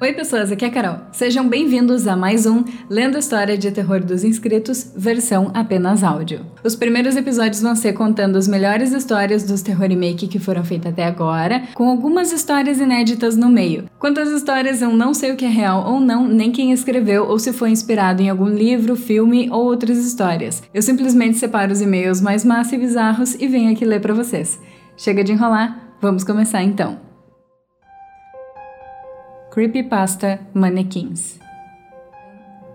Oi, pessoas, aqui é a Carol. Sejam bem-vindos a mais um Lendo História de Terror dos Inscritos, versão apenas áudio. Os primeiros episódios vão ser contando as melhores histórias dos terror remake que foram feitas até agora, com algumas histórias inéditas no meio. Quantas histórias eu não sei o que é real ou não, nem quem escreveu ou se foi inspirado em algum livro, filme ou outras histórias. Eu simplesmente separo os e-mails mais massa e bizarros e venho aqui ler para vocês. Chega de enrolar, vamos começar então. Creepypasta Manequins.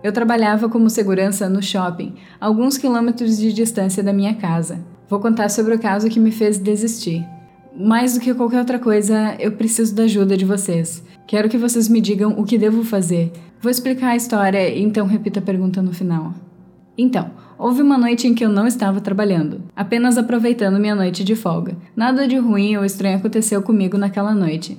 Eu trabalhava como segurança no shopping, a alguns quilômetros de distância da minha casa. Vou contar sobre o caso que me fez desistir. Mais do que qualquer outra coisa, eu preciso da ajuda de vocês. Quero que vocês me digam o que devo fazer. Vou explicar a história, então repita a pergunta no final. Então, houve uma noite em que eu não estava trabalhando, apenas aproveitando minha noite de folga. Nada de ruim ou estranho aconteceu comigo naquela noite.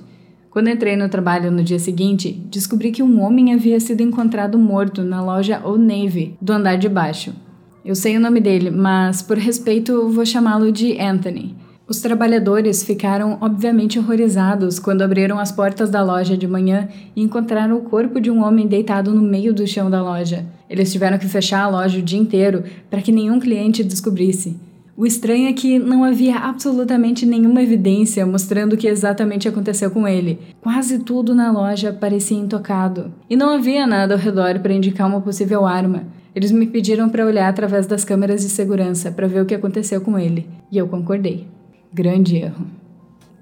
Quando entrei no trabalho no dia seguinte, descobri que um homem havia sido encontrado morto na loja Old Navy, do andar de baixo. Eu sei o nome dele, mas por respeito vou chamá-lo de Anthony. Os trabalhadores ficaram obviamente horrorizados quando abriram as portas da loja de manhã e encontraram o corpo de um homem deitado no meio do chão da loja. Eles tiveram que fechar a loja o dia inteiro para que nenhum cliente descobrisse. O estranho é que não havia absolutamente nenhuma evidência mostrando o que exatamente aconteceu com ele. Quase tudo na loja parecia intocado. E não havia nada ao redor para indicar uma possível arma. Eles me pediram para olhar através das câmeras de segurança para ver o que aconteceu com ele, e eu concordei. Grande erro.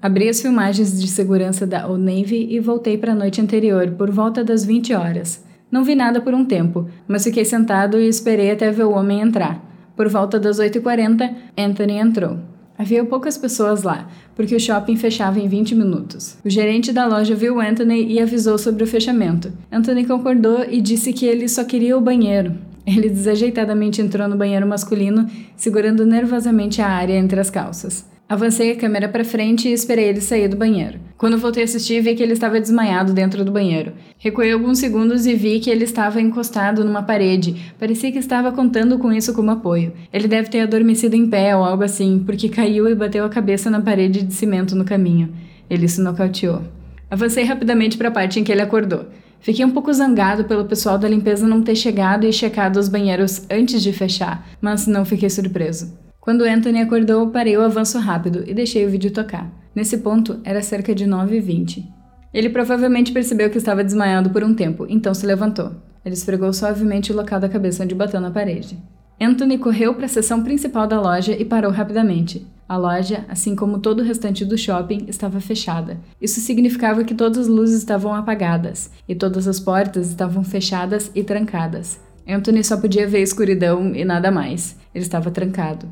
Abri as filmagens de segurança da Old Navy e voltei para a noite anterior, por volta das 20 horas. Não vi nada por um tempo, mas fiquei sentado e esperei até ver o homem entrar. Por volta das 8h40, Anthony entrou. Havia poucas pessoas lá, porque o shopping fechava em 20 minutos. O gerente da loja viu Anthony e avisou sobre o fechamento. Anthony concordou e disse que ele só queria o banheiro. Ele desajeitadamente entrou no banheiro masculino, segurando nervosamente a área entre as calças. Avancei a câmera para frente e esperei ele sair do banheiro. Quando voltei a assistir, vi que ele estava desmaiado dentro do banheiro. Recuei alguns segundos e vi que ele estava encostado numa parede. Parecia que estava contando com isso como apoio. Ele deve ter adormecido em pé ou algo assim, porque caiu e bateu a cabeça na parede de cimento no caminho. Ele se nocauteou. Avancei rapidamente para a parte em que ele acordou. Fiquei um pouco zangado pelo pessoal da limpeza não ter chegado e checado os banheiros antes de fechar, mas não fiquei surpreso. Quando Anthony acordou, parei o avanço rápido e deixei o vídeo tocar. Nesse ponto, era cerca de 9h20. Ele provavelmente percebeu que estava desmaiado por um tempo, então se levantou. Ele esfregou suavemente o local da cabeça onde bateu na parede. Anthony correu para a seção principal da loja e parou rapidamente. A loja, assim como todo o restante do shopping, estava fechada. Isso significava que todas as luzes estavam apagadas e todas as portas estavam fechadas e trancadas. Anthony só podia ver a escuridão e nada mais. Ele estava trancado.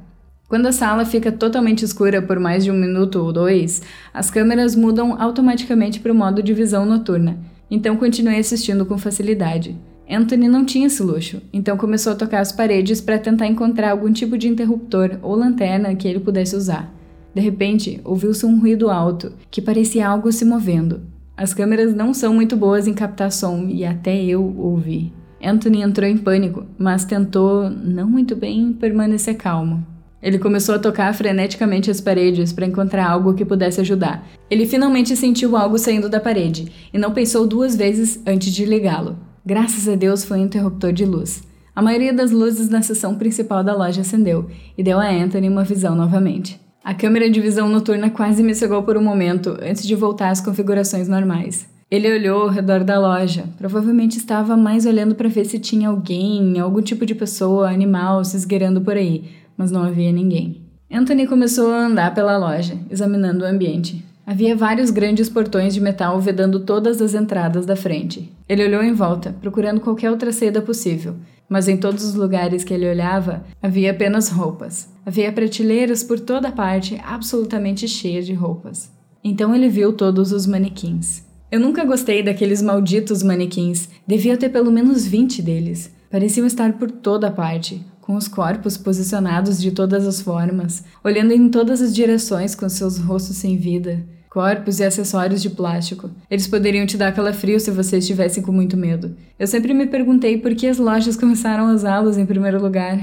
Quando a sala fica totalmente escura por mais de um minuto ou dois, as câmeras mudam automaticamente para o modo de visão noturna, então continuei assistindo com facilidade. Anthony não tinha esse luxo, então começou a tocar as paredes para tentar encontrar algum tipo de interruptor ou lanterna que ele pudesse usar. De repente, ouviu-se um ruído alto, que parecia algo se movendo. As câmeras não são muito boas em captar som e até eu ouvi. Anthony entrou em pânico, mas tentou, não muito bem, permanecer calmo. Ele começou a tocar freneticamente as paredes para encontrar algo que pudesse ajudar. Ele finalmente sentiu algo saindo da parede e não pensou duas vezes antes de ligá-lo. Graças a Deus foi um interruptor de luz. A maioria das luzes na seção principal da loja acendeu e deu a Anthony uma visão novamente. A câmera de visão noturna quase me cegou por um momento antes de voltar às configurações normais. Ele olhou ao redor da loja. Provavelmente estava mais olhando para ver se tinha alguém, algum tipo de pessoa, animal se esgueirando por aí, mas não havia ninguém. Anthony começou a andar pela loja, examinando o ambiente. Havia vários grandes portões de metal vedando todas as entradas da frente. Ele olhou em volta, procurando qualquer outra saída possível, mas em todos os lugares que ele olhava havia apenas roupas. Havia prateleiras por toda parte, absolutamente cheias de roupas. Então ele viu todos os manequins. Eu nunca gostei daqueles malditos manequins. Devia ter pelo menos 20 deles. Pareciam estar por toda parte, com os corpos posicionados de todas as formas, olhando em todas as direções com seus rostos sem vida. Corpos e acessórios de plástico. Eles poderiam te dar calafrio se você estivesse com muito medo. Eu sempre me perguntei por que as lojas começaram a usá-los em primeiro lugar.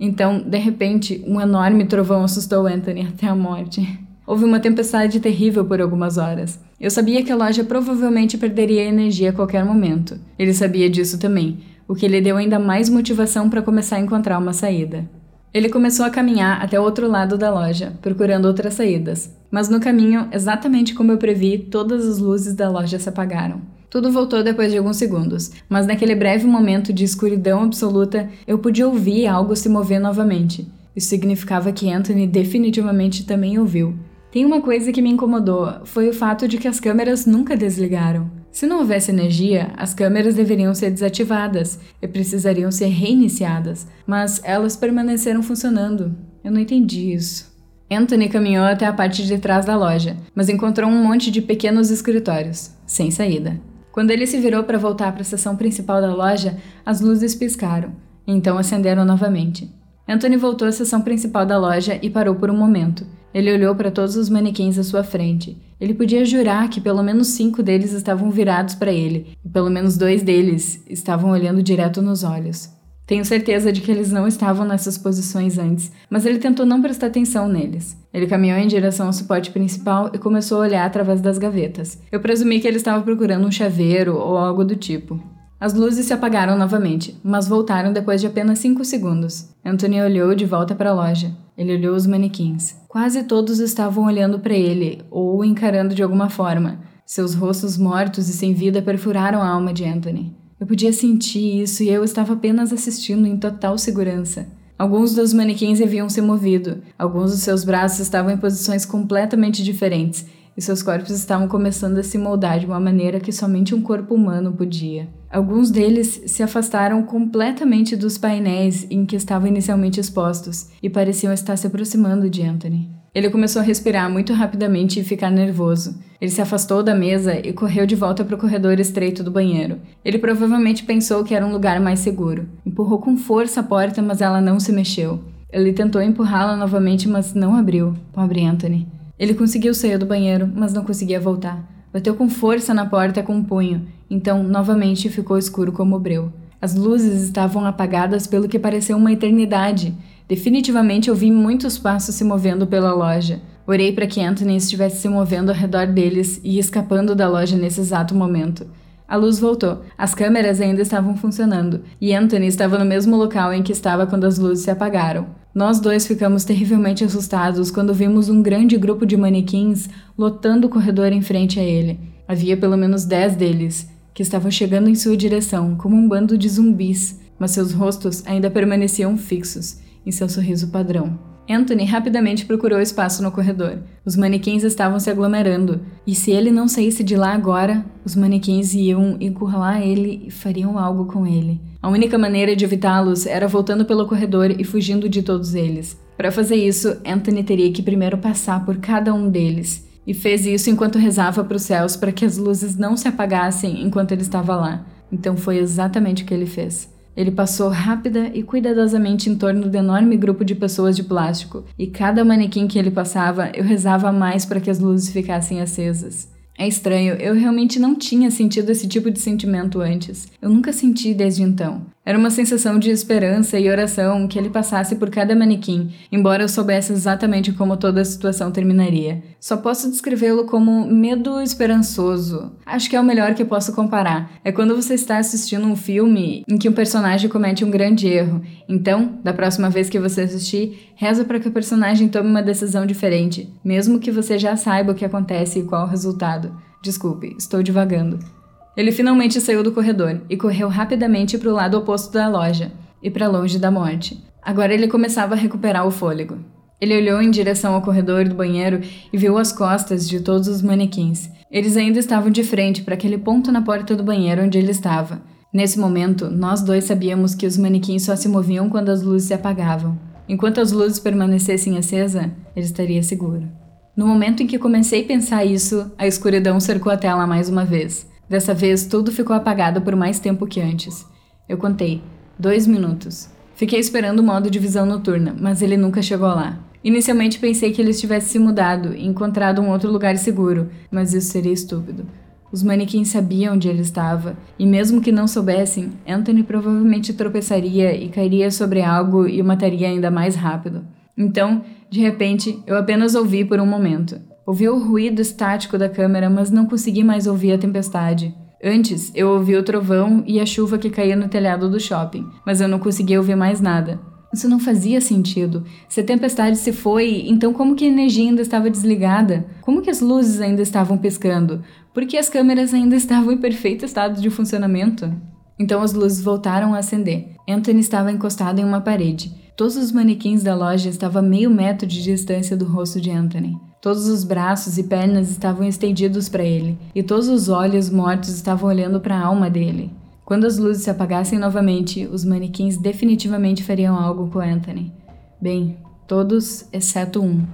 Então, de repente, um enorme trovão assustou Anthony até a morte. Houve uma tempestade terrível por algumas horas. Eu sabia que a loja provavelmente perderia energia a qualquer momento. Ele sabia disso também, o que lhe deu ainda mais motivação para começar a encontrar uma saída. Ele começou a caminhar até o outro lado da loja, procurando outras saídas. Mas no caminho, exatamente como eu previ, todas as luzes da loja se apagaram. Tudo voltou depois de alguns segundos, mas naquele breve momento de escuridão absoluta, eu podia ouvir algo se mover novamente. Isso significava que Anthony definitivamente também ouviu. Tem uma coisa que me incomodou, foi o fato de que as câmeras nunca desligaram. Se não houvesse energia, as câmeras deveriam ser desativadas e precisariam ser reiniciadas, mas elas permaneceram funcionando. Eu não entendi isso. Anthony caminhou até a parte de trás da loja, mas encontrou um monte de pequenos escritórios, sem saída. Quando ele se virou para voltar para a seção principal da loja, as luzes piscaram, então acenderam novamente. Anthony voltou à seção principal da loja e parou por um momento, ele olhou para todos os manequins à sua frente. Ele podia jurar que pelo menos cinco deles estavam virados para ele, e pelo menos dois deles estavam olhando direto nos olhos. Tenho certeza de que eles não estavam nessas posições antes, mas ele tentou não prestar atenção neles. Ele caminhou em direção ao suporte principal e começou a olhar através das gavetas. Eu presumi que ele estava procurando um chaveiro ou algo do tipo. As luzes se apagaram novamente, mas voltaram depois de apenas cinco segundos. Anthony olhou de volta para a loja. Ele olhou os manequins. Quase todos estavam olhando para ele, ou encarando de alguma forma. Seus rostos mortos e sem vida perfuraram a alma de Anthony. Eu podia sentir isso e eu estava apenas assistindo em total segurança. Alguns dos manequins haviam se movido, alguns dos seus braços estavam em posições completamente diferentes e seus corpos estavam começando a se moldar de uma maneira que somente um corpo humano podia. Alguns deles se afastaram completamente dos painéis em que estavam inicialmente expostos e pareciam estar se aproximando de Anthony. Ele começou a respirar muito rapidamente e ficar nervoso. Ele se afastou da mesa e correu de volta para o corredor estreito do banheiro. Ele provavelmente pensou que era um lugar mais seguro. Empurrou com força a porta, mas ela não se mexeu. Ele tentou empurrá-la novamente, mas não abriu. Pobre Anthony. Ele conseguiu sair do banheiro, mas não conseguia voltar. Bateu com força na porta com um punho, então novamente ficou escuro como breu. As luzes estavam apagadas pelo que pareceu uma eternidade. Definitivamente ouvi muitos passos se movendo pela loja. Orei para que Anthony estivesse se movendo ao redor deles e escapando da loja nesse exato momento. A luz voltou, as câmeras ainda estavam funcionando, e Anthony estava no mesmo local em que estava quando as luzes se apagaram. Nós dois ficamos terrivelmente assustados quando vimos um grande grupo de manequins lotando o corredor em frente a ele. Havia pelo menos dez deles, que estavam chegando em sua direção, como um bando de zumbis, mas seus rostos ainda permaneciam fixos em seu sorriso padrão. Anthony rapidamente procurou espaço no corredor. Os manequins estavam se aglomerando, e se ele não saísse de lá agora, os manequins iam encurralar ele e fariam algo com ele. A única maneira de evitá-los era voltando pelo corredor e fugindo de todos eles. Para fazer isso, Anthony teria que primeiro passar por cada um deles, e fez isso enquanto rezava para os céus para que as luzes não se apagassem enquanto ele estava lá. Então foi exatamente o que ele fez. Ele passou rápida e cuidadosamente em torno do enorme grupo de pessoas de plástico, e cada manequim que ele passava, eu rezava mais para que as luzes ficassem acesas. É estranho, eu realmente não tinha sentido esse tipo de sentimento antes. Eu nunca senti desde então. Era uma sensação de esperança e oração que ele passasse por cada manequim, embora eu soubesse exatamente como toda a situação terminaria. Só posso descrevê-lo como medo esperançoso. Acho que é o melhor que posso comparar. É quando você está assistindo um filme em que um personagem comete um grande erro. Então, da próxima vez que você assistir, reza para que o personagem tome uma decisão diferente, mesmo que você já saiba o que acontece e qual o resultado. Desculpe, estou divagando. Ele finalmente saiu do corredor e correu rapidamente para o lado oposto da loja e para longe da morte. Agora ele começava a recuperar o fôlego. Ele olhou em direção ao corredor do banheiro e viu as costas de todos os manequins. Eles ainda estavam de frente para aquele ponto na porta do banheiro onde ele estava. Nesse momento, nós dois sabíamos que os manequins só se moviam quando as luzes se apagavam. Enquanto as luzes permanecessem acesas, ele estaria seguro. No momento em que comecei a pensar isso, a escuridão cercou a tela mais uma vez. Dessa vez, tudo ficou apagado por mais tempo que antes. Eu contei. Dois minutos. Fiquei esperando o modo de visão noturna, mas ele nunca chegou lá. Inicialmente pensei que ele estivesse se mudado e encontrado um outro lugar seguro, mas isso seria estúpido. Os manequins sabiam onde ele estava, e mesmo que não soubessem, Anthony provavelmente tropeçaria e cairia sobre algo e o mataria ainda mais rápido. Então, De repente, eu apenas ouvi por um momento. Ouvi o ruído estático da câmera, mas não consegui mais ouvir a tempestade. Antes, eu ouvi o trovão e a chuva que caía no telhado do shopping, mas eu não conseguia ouvir mais nada. Isso não fazia sentido. Se a tempestade se foi, então como que a energia ainda estava desligada? Como que as luzes ainda estavam piscando? Por que as câmeras ainda estavam em perfeito estado de funcionamento? Então as luzes voltaram a acender. Anthony estava encostado em uma parede. Todos os manequins da loja estavam a meio metro de distância do rosto de Anthony. Todos os braços e pernas estavam estendidos para ele, e todos os olhos mortos estavam olhando para a alma dele. Quando as luzes se apagassem novamente, os manequins definitivamente fariam algo com Anthony. Bem, todos exceto um.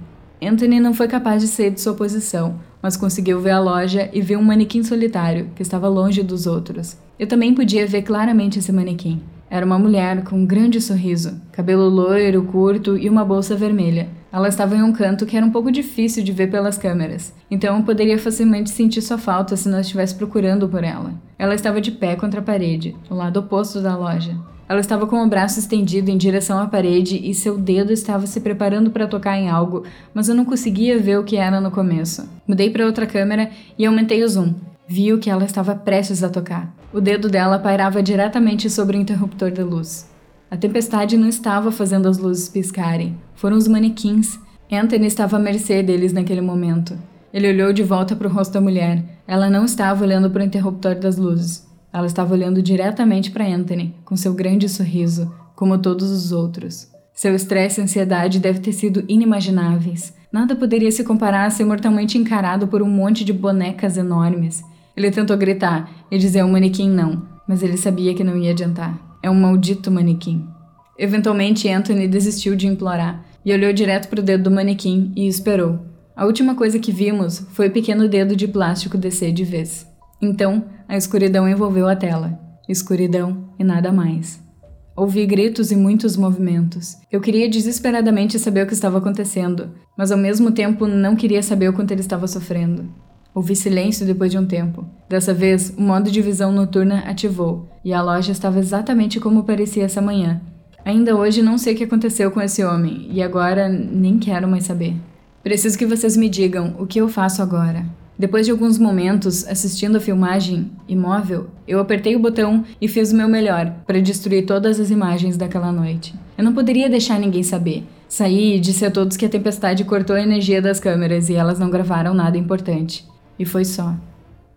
Anthony não foi capaz de sair de sua posição, mas conseguiu ver a loja e viu um manequim solitário que estava longe dos outros. Eu também podia ver claramente esse manequim. Era uma mulher com um grande sorriso, cabelo loiro, curto e uma bolsa vermelha. Ela estava em um canto que era um pouco difícil de ver pelas câmeras, então eu poderia facilmente sentir sua falta se não estivesse procurando por ela. Ela estava de pé contra a parede, no lado oposto da loja. Ela estava com o braço estendido em direção à parede e seu dedo estava se preparando para tocar em algo, mas eu não conseguia ver o que era no começo. Mudei para outra câmera e aumentei o zoom. Viu que ela estava prestes a tocar. O dedo dela pairava diretamente sobre o interruptor da luz. A tempestade não estava fazendo as luzes piscarem. Foram os manequins. Anthony estava à mercê deles naquele momento. Ele olhou de volta para o rosto da mulher. Ela não estava olhando para o interruptor das luzes. Ela estava olhando diretamente para Anthony, com seu grande sorriso, como todos os outros. Seu estresse e ansiedade devem ter sido inimagináveis. Nada poderia se comparar a ser mortalmente encarado por um monte de bonecas enormes. Ele tentou gritar e dizer ao manequim não, mas ele sabia que não ia adiantar. É um maldito manequim. Eventualmente, Anthony desistiu de implorar e olhou direto para o dedo do manequim e esperou. A última coisa que vimos foi o pequeno dedo de plástico descer de vez. Então, a escuridão envolveu a tela. Escuridão e nada mais. Ouvi gritos e muitos movimentos. Eu queria desesperadamente saber o que estava acontecendo, mas ao mesmo tempo não queria saber o quanto ele estava sofrendo. Ouvi silêncio depois de um tempo. Dessa vez, o modo de visão noturna ativou, e a loja estava exatamente como parecia essa manhã. Ainda hoje não sei o que aconteceu com esse homem, e agora nem quero mais saber. Preciso que vocês me digam o que eu faço agora. Depois de alguns momentos assistindo a filmagem imóvel, eu apertei o botão e fiz o meu melhor para destruir todas as imagens daquela noite. Eu não poderia deixar ninguém saber. Saí e disse a todos que a tempestade cortou a energia das câmeras e elas não gravaram nada importante. E foi só.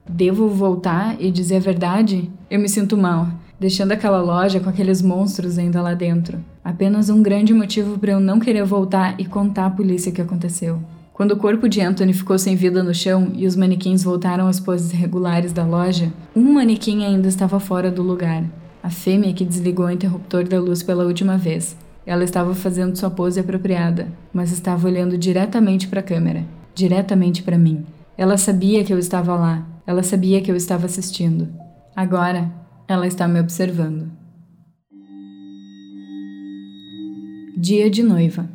Devo voltar e dizer a verdade? Eu me sinto mal, deixando aquela loja com aqueles monstros ainda lá dentro. Apenas um grande motivo para eu não querer voltar e contar à polícia o que aconteceu. Quando o corpo de Anthony ficou sem vida no chão e os manequins voltaram às poses regulares da loja, um manequim ainda estava fora do lugar. A fêmea que desligou o interruptor da luz pela última vez. Ela estava fazendo sua pose apropriada, mas estava olhando diretamente para a câmera, diretamente para mim. Ela sabia que eu estava lá, ela sabia que eu estava assistindo. Agora, ela está me observando. Dia de noiva.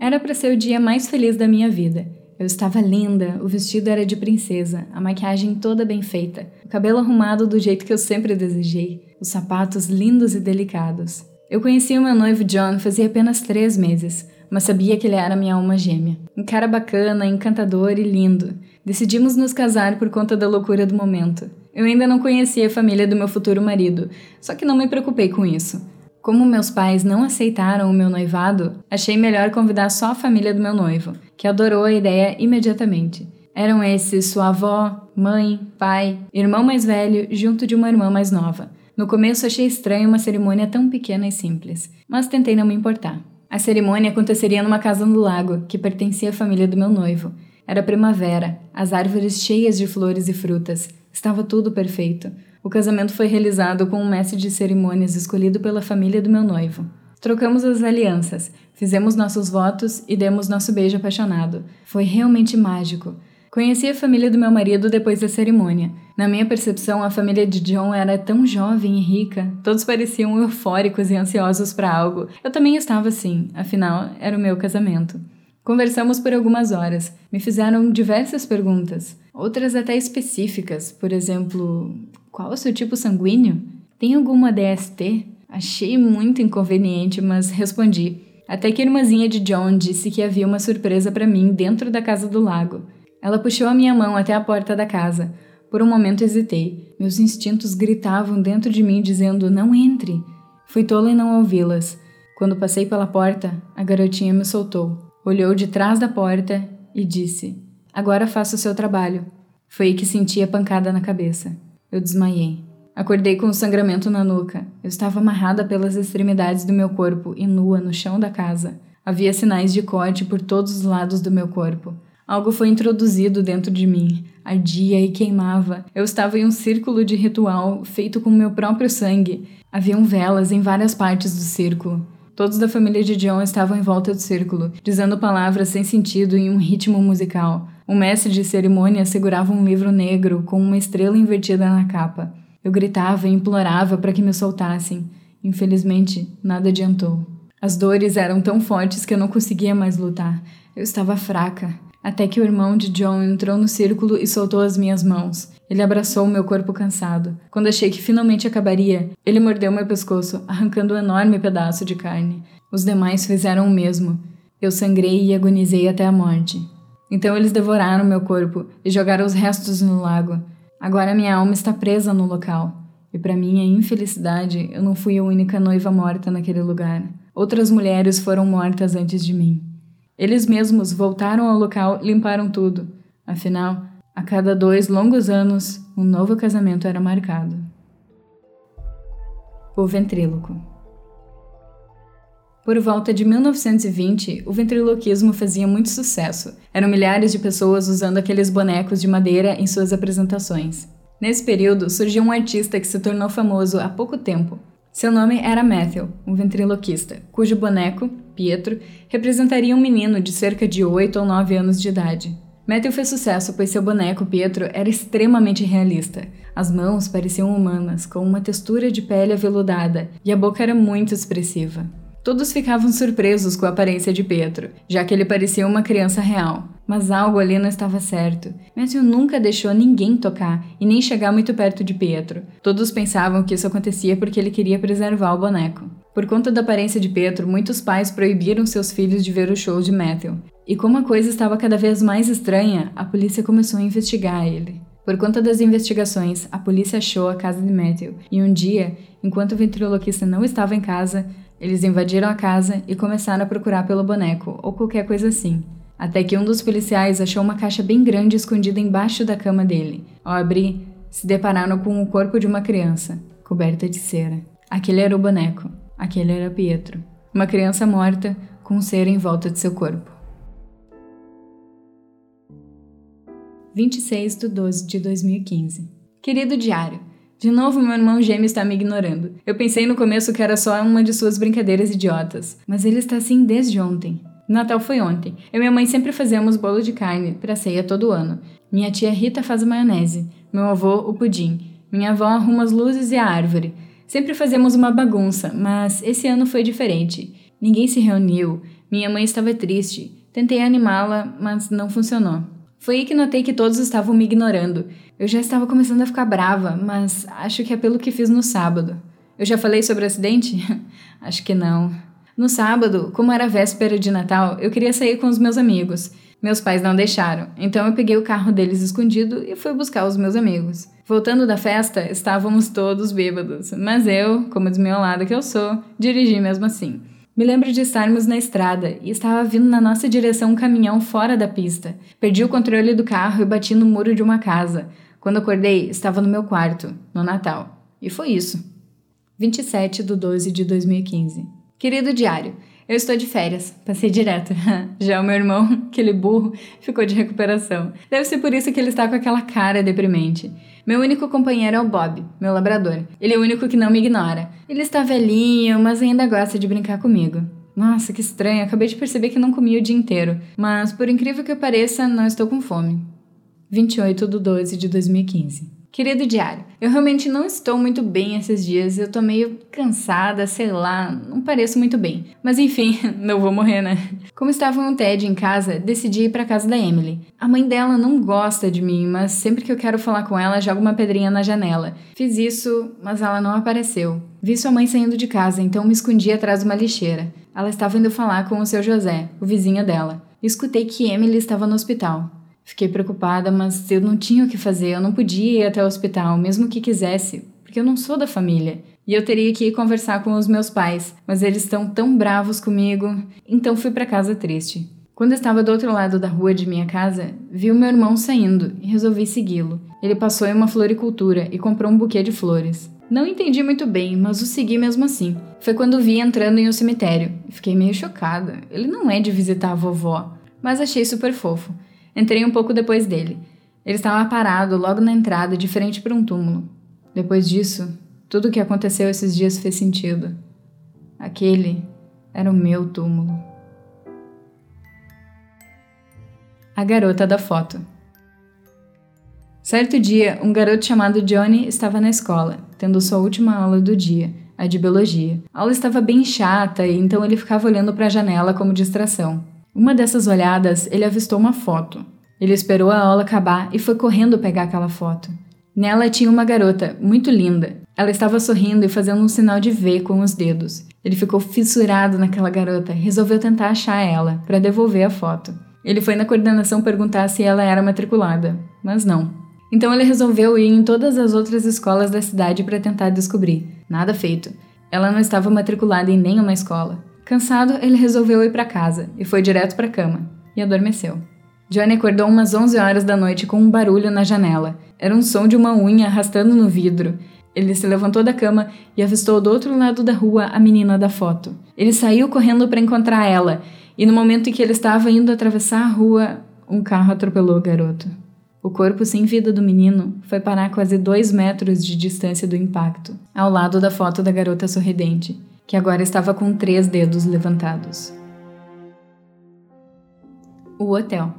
Era para ser o dia mais feliz da minha vida. Eu estava linda, o vestido era de princesa, a maquiagem toda bem feita, o cabelo arrumado do jeito que eu sempre desejei, os sapatos lindos e delicados. Eu conheci o meu noivo John fazia apenas três meses, mas sabia que ele era minha alma gêmea. Um cara bacana, encantador e lindo. Decidimos nos casar por conta da loucura do momento. Eu ainda não conhecia a família do meu futuro marido, só que não me preocupei com isso. Como meus pais não aceitaram o meu noivado, achei melhor convidar só a família do meu noivo, que adorou a ideia imediatamente. Eram esses sua avó, mãe, pai, irmão mais velho junto de uma irmã mais nova. No começo achei estranho uma cerimônia tão pequena e simples, mas tentei não me importar. A cerimônia aconteceria numa casa no lago, que pertencia à família do meu noivo. Era primavera, as árvores cheias de flores e frutas. Estava tudo perfeito. O casamento foi realizado com um mestre de cerimônias escolhido pela família do meu noivo. Trocamos as alianças, fizemos nossos votos e demos nosso beijo apaixonado. Foi realmente mágico. Conheci a família do meu marido depois da cerimônia. Na minha percepção, a família de John era tão jovem e rica, todos pareciam eufóricos e ansiosos para algo. Eu também estava assim, afinal, era o meu casamento. Conversamos por algumas horas. Me fizeram diversas perguntas, outras até específicas, por exemplo, qual o seu tipo sanguíneo? Tem alguma DST? Achei muito inconveniente, mas respondi. Até que a irmãzinha de John disse que havia uma surpresa para mim dentro da casa do lago. Ela puxou a minha mão até a porta da casa. Por um momento hesitei. Meus instintos gritavam dentro de mim dizendo: "Não entre". Fui tola em não ouvi-las. Quando passei pela porta, a garotinha me soltou. Olhou de trás da porta e disse: Agora faça o seu trabalho. Foi que senti a pancada na cabeça. Eu desmaiei. Acordei com um sangramento na nuca. Eu estava amarrada pelas extremidades do meu corpo e nua no chão da casa. Havia sinais de corte por todos os lados do meu corpo. Algo foi introduzido dentro de mim. Ardia e queimava. Eu estava em um círculo de ritual feito com meu próprio sangue. Haviam velas em várias partes do círculo. Todos da família de John estavam em volta do círculo, dizendo palavras sem sentido em um ritmo musical. Um mestre de cerimônia segurava um livro negro com uma estrela invertida na capa. Eu gritava e implorava para que me soltassem. Infelizmente, nada adiantou. As dores eram tão fortes que eu não conseguia mais lutar. Eu estava fraca. Até que o irmão de John entrou no círculo e soltou as minhas mãos. Ele abraçou meu corpo cansado. Quando achei que finalmente acabaria, ele mordeu meu pescoço, arrancando um enorme pedaço de carne. Os demais fizeram o mesmo. Eu sangrei e agonizei até a morte. Então eles devoraram meu corpo e jogaram os restos no lago. Agora minha alma está presa no local. E para minha infelicidade, eu não fui a única noiva morta naquele lugar. Outras mulheres foram mortas antes de mim. Eles mesmos voltaram ao local e limparam tudo. Afinal, a cada dois longos anos, um novo casamento era marcado. O ventríloco. Por volta de 1920, o ventriloquismo fazia muito sucesso. Eram milhares de pessoas usando aqueles bonecos de madeira em suas apresentações. Nesse período, surgiu um artista que se tornou famoso há pouco tempo. Seu nome era Matthew, um ventriloquista, cujo boneco, Pietro, representaria um menino de cerca de 8 ou 9 anos de idade. Matthew fez sucesso pois seu boneco Pietro era extremamente realista. As mãos pareciam humanas, com uma textura de pele aveludada, e a boca era muito expressiva. Todos ficavam surpresos com a aparência de Pietro, já que ele parecia uma criança real. Mas algo ali não estava certo. Matthew nunca deixou ninguém tocar e nem chegar muito perto de Pietro. Todos pensavam que isso acontecia porque ele queria preservar o boneco. Por conta da aparência de Pietro, muitos pais proibiram seus filhos de ver o show de Matthew. E como a coisa estava cada vez mais estranha, a polícia começou a investigar ele. Por conta das investigações, a polícia achou a casa de Matthew, e um dia, enquanto o ventriloquista não estava em casa, eles invadiram a casa e começaram a procurar pelo boneco, ou qualquer coisa assim. Até que um dos policiais achou uma caixa bem grande escondida embaixo da cama dele. Ao abrir, se depararam com o corpo de uma criança, coberta de cera. Aquele era o boneco. Aquele era Pietro. Uma criança morta, com cera em volta de seu corpo. 26 de 12 de 2015. Querido diário, de novo meu irmão gêmeo está me ignorando. Eu pensei no começo que era só uma de suas brincadeiras idiotas, mas ele está assim desde ontem. Natal foi ontem. Eu e minha mãe sempre fazemos bolo de carne para ceia todo ano. Minha tia Rita faz a maionese, meu avô o pudim. Minha avó arruma as luzes e a árvore. Sempre fazemos uma bagunça, mas esse ano foi diferente. Ninguém se reuniu. Minha mãe estava triste. Tentei animá-la, mas não funcionou. Foi aí que notei que todos estavam me ignorando. Eu já estava começando a ficar brava, mas acho que é pelo que fiz no sábado. Eu já falei sobre o acidente? acho que não. No sábado, como era véspera de Natal, eu queria sair com os meus amigos. Meus pais não deixaram, então eu peguei o carro deles escondido e fui buscar os meus amigos. Voltando da festa, estávamos todos bêbados, mas eu, como desmiolada que eu sou, dirigi mesmo assim. Me lembro de estarmos na estrada e estava vindo na nossa direção um caminhão fora da pista. Perdi o controle do carro e bati no muro de uma casa. Quando acordei, estava no meu quarto, no Natal. E foi isso. 27 de 12 de 2015. Querido diário, eu estou de férias, passei direto. Já o meu irmão, aquele burro, ficou de recuperação. Deve ser por isso que ele está com aquela cara deprimente. Meu único companheiro é o Bob, meu labrador. Ele é o único que não me ignora. Ele está velhinho, mas ainda gosta de brincar comigo. Nossa, que estranho, acabei de perceber que não comi o dia inteiro. Mas, por incrível que pareça, não estou com fome. 28 de 12 de 2015 Querido diário, eu realmente não estou muito bem esses dias, eu tô meio cansada, sei lá, não pareço muito bem. Mas enfim, não vou morrer, né? Como estava um TED em casa, decidi ir para casa da Emily. A mãe dela não gosta de mim, mas sempre que eu quero falar com ela, joga uma pedrinha na janela. Fiz isso, mas ela não apareceu. Vi sua mãe saindo de casa, então me escondi atrás de uma lixeira. Ela estava indo falar com o seu José, o vizinho dela. Escutei que Emily estava no hospital. Fiquei preocupada, mas eu não tinha o que fazer, eu não podia ir até o hospital, mesmo que quisesse, porque eu não sou da família. E eu teria que ir conversar com os meus pais, mas eles estão tão bravos comigo, então fui para casa triste. Quando estava do outro lado da rua de minha casa, vi o meu irmão saindo e resolvi segui-lo. Ele passou em uma floricultura e comprou um buquê de flores. Não entendi muito bem, mas o segui mesmo assim. Foi quando vi entrando em um cemitério. Fiquei meio chocada. Ele não é de visitar a vovó, mas achei super fofo. Entrei um pouco depois dele. Ele estava parado logo na entrada, de frente para um túmulo. Depois disso, tudo o que aconteceu esses dias fez sentido. Aquele era o meu túmulo. A garota da foto. Certo dia, um garoto chamado Johnny estava na escola, tendo sua última aula do dia, a de biologia. A aula estava bem chata então ele ficava olhando para a janela como distração. Uma dessas olhadas, ele avistou uma foto. Ele esperou a aula acabar e foi correndo pegar aquela foto. Nela tinha uma garota, muito linda. Ela estava sorrindo e fazendo um sinal de V com os dedos. Ele ficou fissurado naquela garota resolveu tentar achar ela, para devolver a foto. Ele foi na coordenação perguntar se ela era matriculada, mas não. Então ele resolveu ir em todas as outras escolas da cidade para tentar descobrir. Nada feito. Ela não estava matriculada em nenhuma escola. Cansado, ele resolveu ir para casa e foi direto para a cama e adormeceu. Johnny acordou umas 11 horas da noite com um barulho na janela. Era um som de uma unha arrastando no vidro. Ele se levantou da cama e avistou do outro lado da rua a menina da foto. Ele saiu correndo para encontrar ela, e no momento em que ele estava indo atravessar a rua, um carro atropelou o garoto. O corpo sem vida do menino foi parar a quase dois metros de distância do impacto, ao lado da foto da garota sorridente que agora estava com três dedos levantados. O hotel.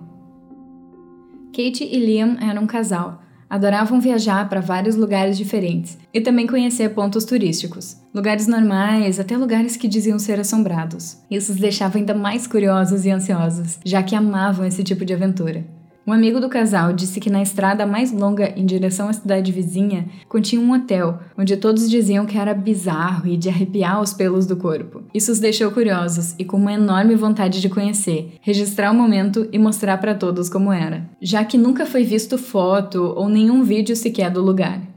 Kate e Liam eram um casal. Adoravam viajar para vários lugares diferentes e também conhecer pontos turísticos, lugares normais até lugares que diziam ser assombrados. Isso os deixava ainda mais curiosos e ansiosos, já que amavam esse tipo de aventura. Um amigo do casal disse que na estrada mais longa em direção à cidade vizinha continha um hotel, onde todos diziam que era bizarro e de arrepiar os pelos do corpo. Isso os deixou curiosos e com uma enorme vontade de conhecer, registrar o momento e mostrar para todos como era, já que nunca foi visto foto ou nenhum vídeo sequer do lugar.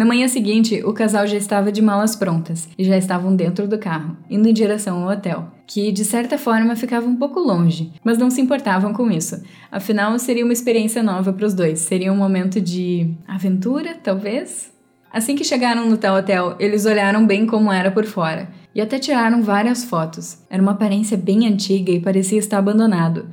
Na manhã seguinte, o casal já estava de malas prontas e já estavam dentro do carro, indo em direção ao hotel, que de certa forma ficava um pouco longe, mas não se importavam com isso. Afinal, seria uma experiência nova para os dois, seria um momento de aventura, talvez? Assim que chegaram no tal hotel, eles olharam bem como era por fora e até tiraram várias fotos. Era uma aparência bem antiga e parecia estar abandonado.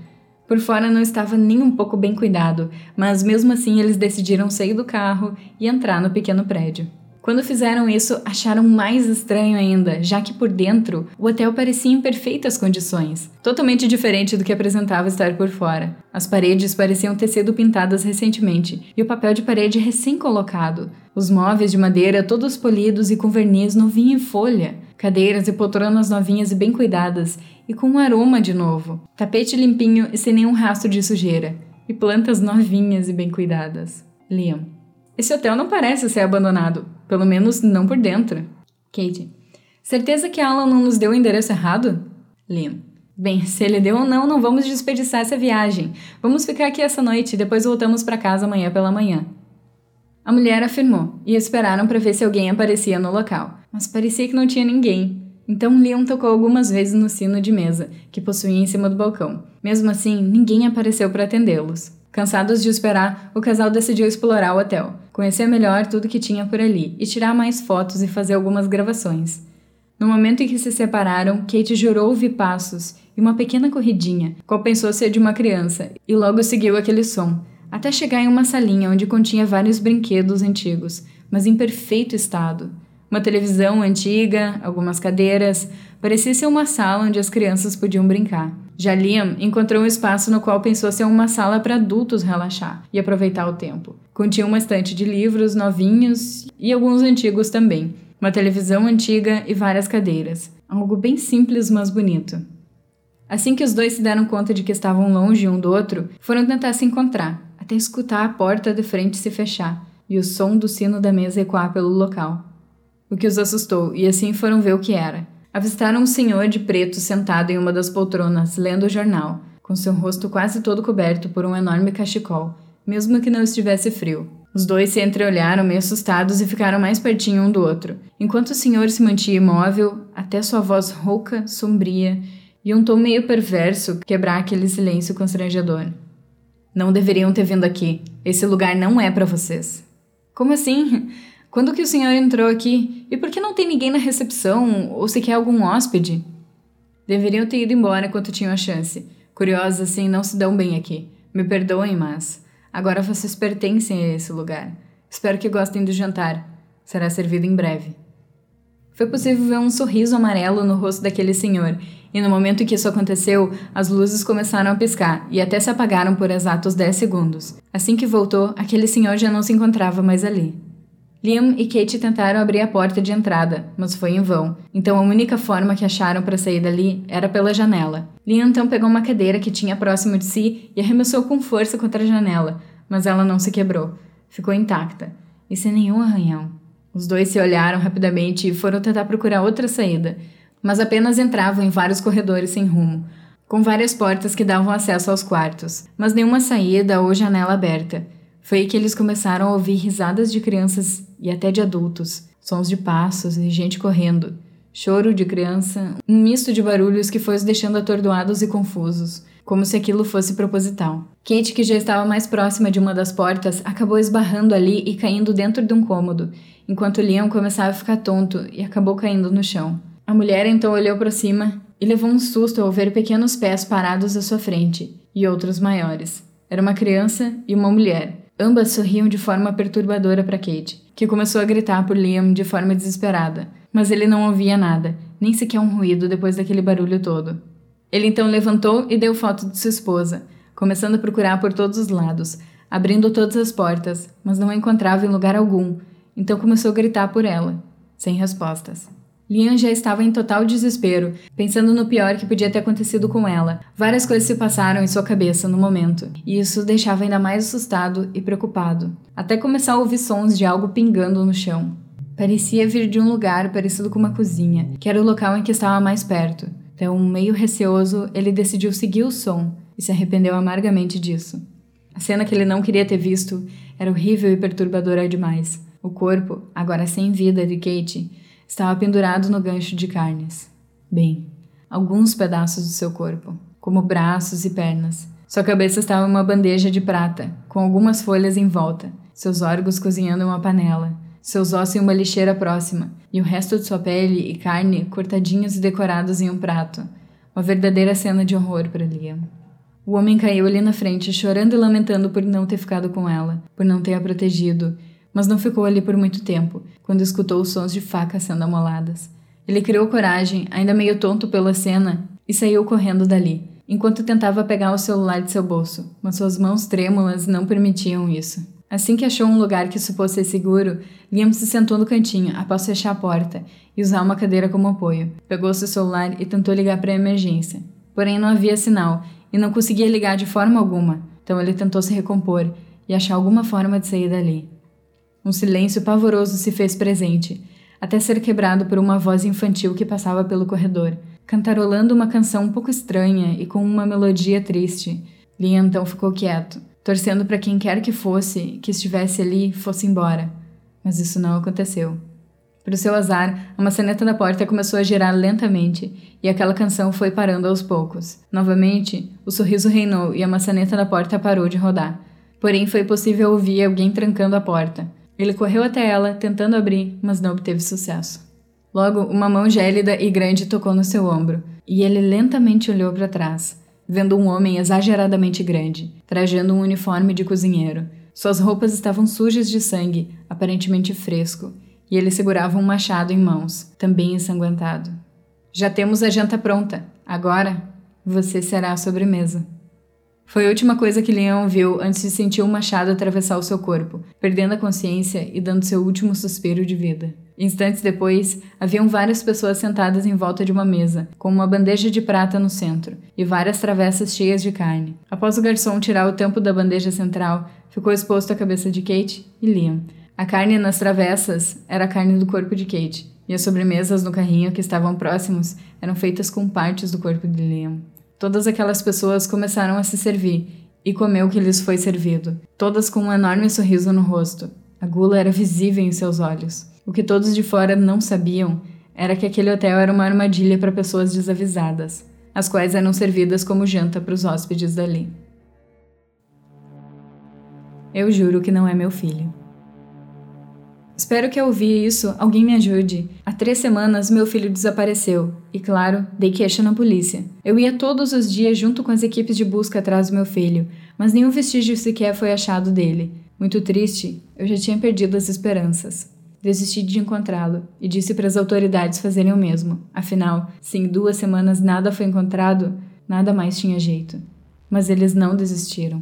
Por fora não estava nem um pouco bem cuidado, mas mesmo assim eles decidiram sair do carro e entrar no pequeno prédio. Quando fizeram isso, acharam mais estranho ainda, já que por dentro o hotel parecia em perfeitas condições, totalmente diferente do que apresentava estar por fora. As paredes pareciam ter sido pintadas recentemente e o papel de parede recém-colocado. Os móveis de madeira todos polidos e com verniz novinho em folha, cadeiras e poltronas novinhas e bem cuidadas, e com um aroma de novo, tapete limpinho e sem nenhum rastro de sujeira, e plantas novinhas e bem cuidadas. Liam. Esse hotel não parece ser abandonado, pelo menos não por dentro. Kate. Certeza que Alan não nos deu o endereço errado? Liam. Bem, se ele deu ou não, não vamos desperdiçar essa viagem. Vamos ficar aqui essa noite e depois voltamos para casa amanhã pela manhã. A mulher afirmou, e esperaram para ver se alguém aparecia no local, mas parecia que não tinha ninguém. Então Leon tocou algumas vezes no sino de mesa, que possuía em cima do balcão. Mesmo assim, ninguém apareceu para atendê-los. Cansados de esperar, o casal decidiu explorar o hotel, conhecer melhor tudo que tinha por ali e tirar mais fotos e fazer algumas gravações. No momento em que se separaram, Kate jurou ouvir passos e uma pequena corridinha, qual pensou ser de uma criança, e logo seguiu aquele som, até chegar em uma salinha onde continha vários brinquedos antigos, mas em perfeito estado. Uma televisão antiga, algumas cadeiras, parecia ser uma sala onde as crianças podiam brincar. Já Liam encontrou um espaço no qual pensou ser uma sala para adultos relaxar e aproveitar o tempo. Continha uma estante de livros novinhos e alguns antigos também, uma televisão antiga e várias cadeiras. Algo bem simples, mas bonito. Assim que os dois se deram conta de que estavam longe um do outro, foram tentar se encontrar, até escutar a porta de frente se fechar e o som do sino da mesa ecoar pelo local o que os assustou, e assim foram ver o que era. Avistaram um senhor de preto sentado em uma das poltronas, lendo o jornal, com seu rosto quase todo coberto por um enorme cachecol, mesmo que não estivesse frio. Os dois se entreolharam meio assustados e ficaram mais pertinho um do outro, enquanto o senhor se mantinha imóvel, até sua voz rouca, sombria e um tom meio perverso quebrar aquele silêncio constrangedor. Não deveriam ter vindo aqui. Esse lugar não é para vocês. Como assim? Quando que o senhor entrou aqui? E por que não tem ninguém na recepção ou sequer algum hóspede? Deveriam ter ido embora enquanto tinham a chance. Curiosos assim não se dão bem aqui. Me perdoem, mas Agora vocês pertencem a esse lugar. Espero que gostem do jantar. Será servido em breve. Foi possível ver um sorriso amarelo no rosto daquele senhor, e no momento em que isso aconteceu, as luzes começaram a piscar e até se apagaram por exatos 10 segundos. Assim que voltou, aquele senhor já não se encontrava mais ali. Liam e Kate tentaram abrir a porta de entrada, mas foi em vão. Então a única forma que acharam para sair dali era pela janela. Liam então pegou uma cadeira que tinha próximo de si e arremessou com força contra a janela, mas ela não se quebrou. Ficou intacta e sem nenhum arranhão. Os dois se olharam rapidamente e foram tentar procurar outra saída, mas apenas entravam em vários corredores sem rumo, com várias portas que davam acesso aos quartos, mas nenhuma saída ou janela aberta. Foi aí que eles começaram a ouvir risadas de crianças e até de adultos, sons de passos e gente correndo, choro de criança, um misto de barulhos que foi os deixando atordoados e confusos, como se aquilo fosse proposital. Kate, que já estava mais próxima de uma das portas, acabou esbarrando ali e caindo dentro de um cômodo, enquanto Leon começava a ficar tonto e acabou caindo no chão. A mulher então olhou para cima e levou um susto ao ver pequenos pés parados à sua frente e outros maiores. Era uma criança e uma mulher, Ambas sorriam de forma perturbadora para Kate, que começou a gritar por Liam de forma desesperada, mas ele não ouvia nada, nem sequer um ruído depois daquele barulho todo. Ele então levantou e deu foto de sua esposa, começando a procurar por todos os lados, abrindo todas as portas, mas não a encontrava em lugar algum, então começou a gritar por ela, sem respostas. Lian já estava em total desespero, pensando no pior que podia ter acontecido com ela. Várias coisas se passaram em sua cabeça no momento, e isso o deixava ainda mais assustado e preocupado, até começar a ouvir sons de algo pingando no chão. Parecia vir de um lugar parecido com uma cozinha, que era o local em que estava mais perto. Então, meio receoso, ele decidiu seguir o som e se arrependeu amargamente disso. A cena que ele não queria ter visto era horrível e perturbadora demais. O corpo, agora sem vida, de Kate estava pendurado no gancho de carnes. Bem, alguns pedaços do seu corpo, como braços e pernas. Sua cabeça estava em uma bandeja de prata, com algumas folhas em volta, seus órgãos cozinhando em uma panela, seus ossos em uma lixeira próxima, e o resto de sua pele e carne cortadinhos e decorados em um prato. Uma verdadeira cena de horror para Liam. O homem caiu ali na frente, chorando e lamentando por não ter ficado com ela, por não ter a protegido, mas não ficou ali por muito tempo, quando escutou os sons de facas sendo amoladas. Ele criou coragem, ainda meio tonto pela cena, e saiu correndo dali, enquanto tentava pegar o celular de seu bolso, mas suas mãos trêmulas não permitiam isso. Assim que achou um lugar que supôs ser seguro, Liam se sentou no cantinho após fechar a porta e usar uma cadeira como apoio. Pegou seu celular e tentou ligar para a emergência. Porém, não havia sinal e não conseguia ligar de forma alguma, então ele tentou se recompor e achar alguma forma de sair dali. Um silêncio pavoroso se fez presente, até ser quebrado por uma voz infantil que passava pelo corredor, cantarolando uma canção um pouco estranha e com uma melodia triste. Liam então ficou quieto, torcendo para quem quer que fosse que estivesse ali fosse embora. Mas isso não aconteceu. Para o seu azar, a maçaneta da porta começou a girar lentamente e aquela canção foi parando aos poucos. Novamente, o sorriso reinou e a maçaneta da porta parou de rodar. Porém, foi possível ouvir alguém trancando a porta. Ele correu até ela, tentando abrir, mas não obteve sucesso. Logo, uma mão gélida e grande tocou no seu ombro, e ele lentamente olhou para trás, vendo um homem exageradamente grande, trajando um uniforme de cozinheiro. Suas roupas estavam sujas de sangue, aparentemente fresco, e ele segurava um machado em mãos, também ensanguentado. Já temos a janta pronta. Agora, você será a sobremesa. Foi a última coisa que Leão viu antes de sentir um machado atravessar o seu corpo, perdendo a consciência e dando seu último suspiro de vida. Instantes depois, haviam várias pessoas sentadas em volta de uma mesa, com uma bandeja de prata no centro, e várias travessas cheias de carne. Após o garçom tirar o tampo da bandeja central, ficou exposto a cabeça de Kate e Liam. A carne nas travessas era a carne do corpo de Kate, e as sobremesas no carrinho que estavam próximos eram feitas com partes do corpo de Liam. Todas aquelas pessoas começaram a se servir e comer o que lhes foi servido, todas com um enorme sorriso no rosto. A gula era visível em seus olhos. O que todos de fora não sabiam era que aquele hotel era uma armadilha para pessoas desavisadas, as quais eram servidas como janta para os hóspedes dali. Eu juro que não é meu filho. Espero que ao ouvir isso alguém me ajude. Há três semanas meu filho desapareceu e, claro, dei queixa na polícia. Eu ia todos os dias junto com as equipes de busca atrás do meu filho, mas nenhum vestígio sequer foi achado dele. Muito triste, eu já tinha perdido as esperanças. Desisti de encontrá-lo e disse para as autoridades fazerem o mesmo. Afinal, se em duas semanas nada foi encontrado, nada mais tinha jeito. Mas eles não desistiram.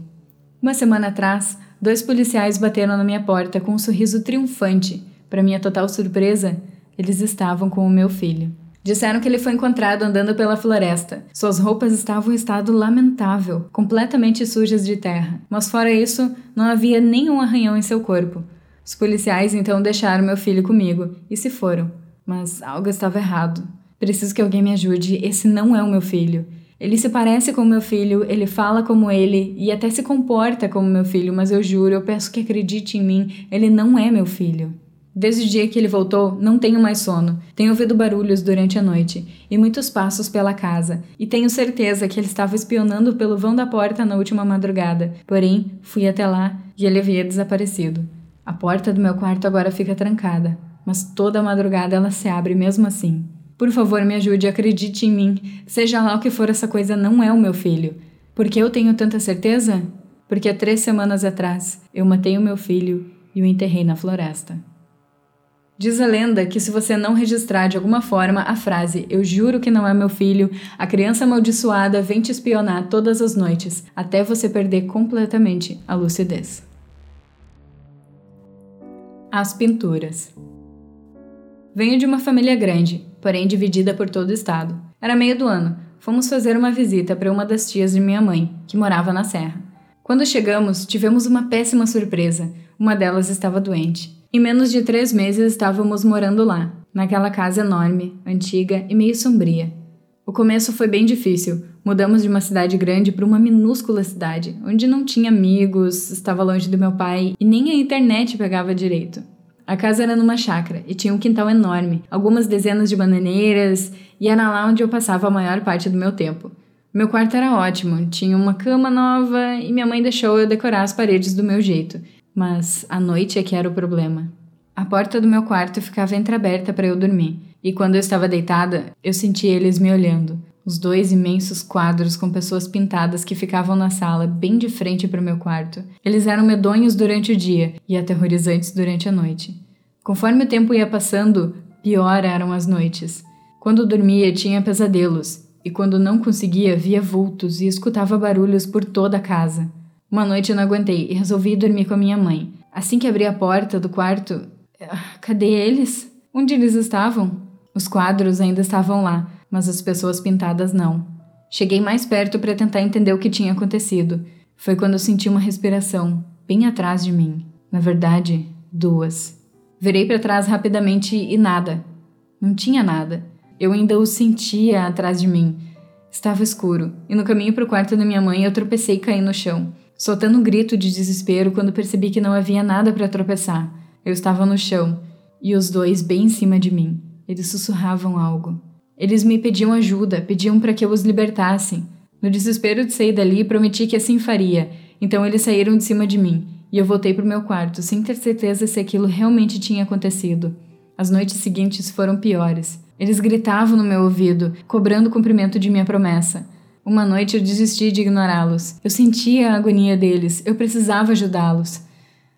Uma semana atrás, Dois policiais bateram na minha porta com um sorriso triunfante. Para minha total surpresa, eles estavam com o meu filho. Disseram que ele foi encontrado andando pela floresta. Suas roupas estavam em estado lamentável, completamente sujas de terra. Mas fora isso, não havia nenhum arranhão em seu corpo. Os policiais então deixaram meu filho comigo e se foram. Mas algo estava errado. Preciso que alguém me ajude. Esse não é o meu filho. Ele se parece com meu filho, ele fala como ele e até se comporta como meu filho, mas eu juro, eu peço que acredite em mim, ele não é meu filho. Desde o dia que ele voltou, não tenho mais sono. Tenho ouvido barulhos durante a noite e muitos passos pela casa, e tenho certeza que ele estava espionando pelo vão da porta na última madrugada. Porém, fui até lá e ele havia desaparecido. A porta do meu quarto agora fica trancada, mas toda madrugada ela se abre mesmo assim. Por favor, me ajude, acredite em mim. Seja lá o que for, essa coisa não é o meu filho. Por que eu tenho tanta certeza? Porque há três semanas atrás eu matei o meu filho e o enterrei na floresta. Diz a lenda que se você não registrar de alguma forma a frase Eu juro que não é meu filho, a criança amaldiçoada vem te espionar todas as noites, até você perder completamente a lucidez. As pinturas. Venho de uma família grande, porém dividida por todo o estado. Era meio do ano. Fomos fazer uma visita para uma das tias de minha mãe, que morava na serra. Quando chegamos, tivemos uma péssima surpresa. Uma delas estava doente. Em menos de três meses estávamos morando lá, naquela casa enorme, antiga e meio sombria. O começo foi bem difícil. Mudamos de uma cidade grande para uma minúscula cidade, onde não tinha amigos, estava longe do meu pai e nem a internet pegava direito. A casa era numa chácara e tinha um quintal enorme, algumas dezenas de bananeiras, e era lá onde eu passava a maior parte do meu tempo. Meu quarto era ótimo, tinha uma cama nova e minha mãe deixou eu decorar as paredes do meu jeito. Mas a noite é que era o problema. A porta do meu quarto ficava entreaberta para eu dormir, e quando eu estava deitada, eu sentia eles me olhando. Os dois imensos quadros com pessoas pintadas que ficavam na sala, bem de frente para o meu quarto. Eles eram medonhos durante o dia e aterrorizantes durante a noite. Conforme o tempo ia passando, pior eram as noites. Quando dormia, tinha pesadelos, e quando não conseguia, via vultos e escutava barulhos por toda a casa. Uma noite eu não aguentei e resolvi dormir com a minha mãe. Assim que abri a porta do quarto. Ah, cadê eles? Onde eles estavam? Os quadros ainda estavam lá, mas as pessoas pintadas não. Cheguei mais perto para tentar entender o que tinha acontecido. Foi quando senti uma respiração, bem atrás de mim. Na verdade, duas. Virei para trás rapidamente e nada. Não tinha nada. Eu ainda o sentia atrás de mim. Estava escuro, e no caminho para o quarto da minha mãe eu tropecei e caí no chão, soltando um grito de desespero quando percebi que não havia nada para tropeçar. Eu estava no chão, e os dois bem em cima de mim. Eles sussurravam algo. Eles me pediam ajuda, pediam para que eu os libertasse. No desespero de sair dali, prometi que assim faria. Então eles saíram de cima de mim, e eu voltei para o meu quarto, sem ter certeza se aquilo realmente tinha acontecido. As noites seguintes foram piores. Eles gritavam no meu ouvido, cobrando o cumprimento de minha promessa. Uma noite eu desisti de ignorá-los. Eu sentia a agonia deles, eu precisava ajudá-los.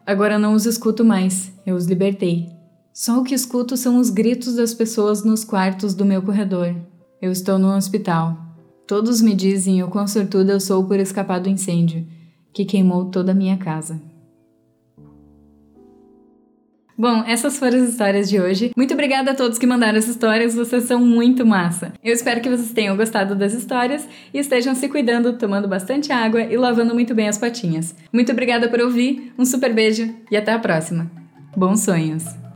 Agora não os escuto mais, eu os libertei. Só o que escuto são os gritos das pessoas nos quartos do meu corredor. Eu estou no hospital. Todos me dizem o quão sortuda eu sou por escapar do incêndio, que queimou toda a minha casa. Bom, essas foram as histórias de hoje. Muito obrigada a todos que mandaram as histórias, vocês são muito massa. Eu espero que vocês tenham gostado das histórias e estejam se cuidando, tomando bastante água e lavando muito bem as patinhas. Muito obrigada por ouvir, um super beijo e até a próxima. Bons sonhos!